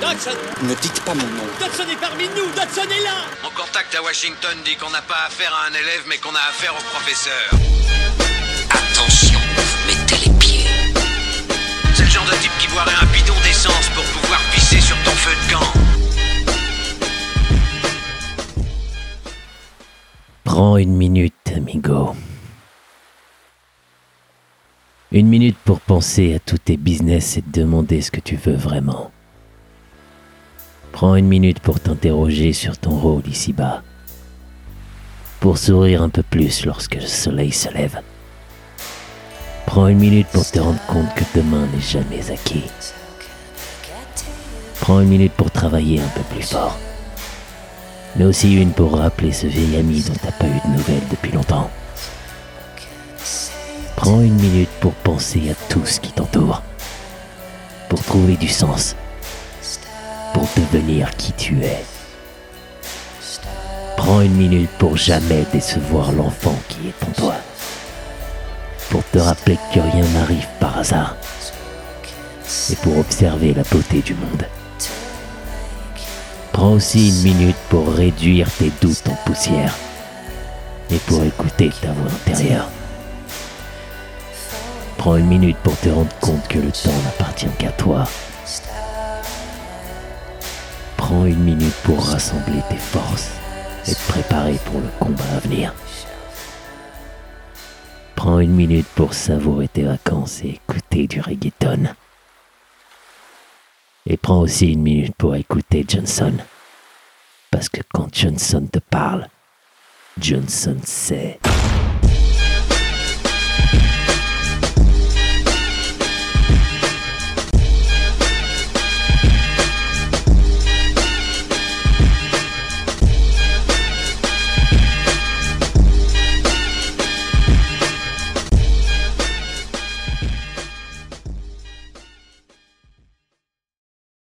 Dodson Ne dites pas mon nom. Dodson est parmi nous Dodson est là Mon contact à Washington dit qu'on n'a pas affaire à un élève, mais qu'on a affaire au professeur. Attention, mettez les pieds. C'est le genre de type qui boirait un bidon d'essence pour pouvoir pisser sur ton feu de camp. Prends une minute, amigo. Une minute pour penser à tous tes business et te demander ce que tu veux vraiment. Prends une minute pour t'interroger sur ton rôle ici-bas. Pour sourire un peu plus lorsque le soleil se lève. Prends une minute pour te rendre compte que demain n'est jamais acquis. Prends une minute pour travailler un peu plus fort. Mais aussi une pour rappeler ce vieil ami dont t'as pas eu de nouvelles depuis longtemps. Prends une minute pour penser à tout ce qui t'entoure. Pour trouver du sens. Pour devenir qui tu es. Prends une minute pour jamais décevoir l'enfant qui est en toi. Pour te rappeler que rien n'arrive par hasard. Et pour observer la beauté du monde. Prends aussi une minute pour réduire tes doutes en poussière. Et pour écouter ta voix intérieure. Prends une minute pour te rendre compte que le temps n'appartient qu'à toi. Prends une minute pour rassembler tes forces et te préparer pour le combat à venir. Prends une minute pour savourer tes vacances et écouter du reggaeton. Et prends aussi une minute pour écouter Johnson. Parce que quand Johnson te parle, Johnson sait.